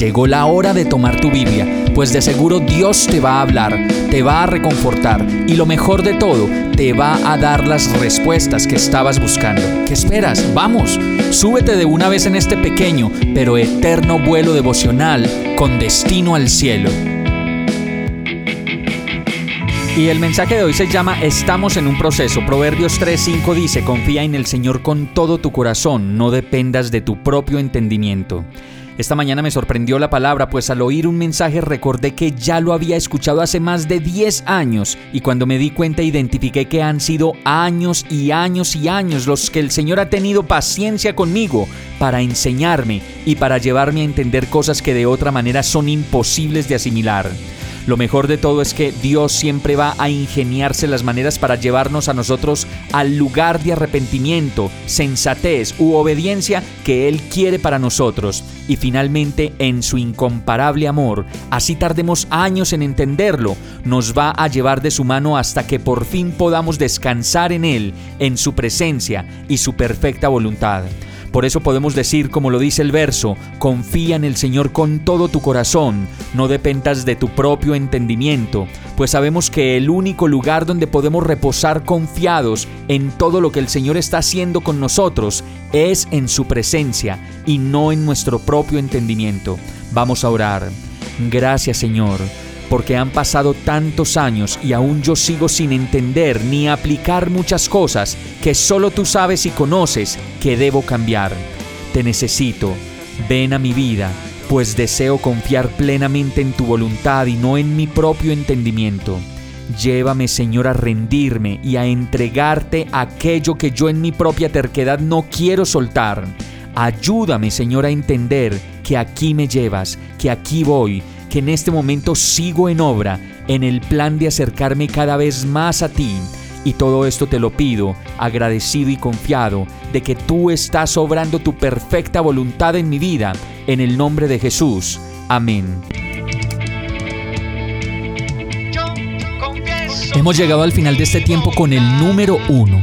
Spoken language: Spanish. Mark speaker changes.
Speaker 1: Llegó la hora de tomar tu Biblia, pues de seguro Dios te va a hablar, te va a reconfortar y lo mejor de todo, te va a dar las respuestas que estabas buscando. ¿Qué esperas? Vamos, súbete de una vez en este pequeño pero eterno vuelo devocional con destino al cielo. Y el mensaje de hoy se llama Estamos en un proceso. Proverbios 3:5 dice, confía en el Señor con todo tu corazón, no dependas de tu propio entendimiento. Esta mañana me sorprendió la palabra, pues al oír un mensaje recordé que ya lo había escuchado hace más de 10 años y cuando me di cuenta identifiqué que han sido años y años y años los que el Señor ha tenido paciencia conmigo para enseñarme y para llevarme a entender cosas que de otra manera son imposibles de asimilar. Lo mejor de todo es que Dios siempre va a ingeniarse las maneras para llevarnos a nosotros al lugar de arrepentimiento, sensatez u obediencia que Él quiere para nosotros. Y finalmente, en su incomparable amor, así tardemos años en entenderlo, nos va a llevar de su mano hasta que por fin podamos descansar en Él, en su presencia y su perfecta voluntad. Por eso podemos decir, como lo dice el verso, confía en el Señor con todo tu corazón, no dependas de tu propio entendimiento, pues sabemos que el único lugar donde podemos reposar confiados en todo lo que el Señor está haciendo con nosotros es en su presencia y no en nuestro propio entendimiento. Vamos a orar. Gracias Señor porque han pasado tantos años y aún yo sigo sin entender ni aplicar muchas cosas que solo tú sabes y conoces que debo cambiar. Te necesito, ven a mi vida, pues deseo confiar plenamente en tu voluntad y no en mi propio entendimiento. Llévame, Señor, a rendirme y a entregarte aquello que yo en mi propia terquedad no quiero soltar. Ayúdame, Señor, a entender que aquí me llevas, que aquí voy, que en este momento sigo en obra, en el plan de acercarme cada vez más a ti. Y todo esto te lo pido, agradecido y confiado, de que tú estás obrando tu perfecta voluntad en mi vida, en el nombre de Jesús. Amén. Hemos llegado al final de este tiempo con el número uno.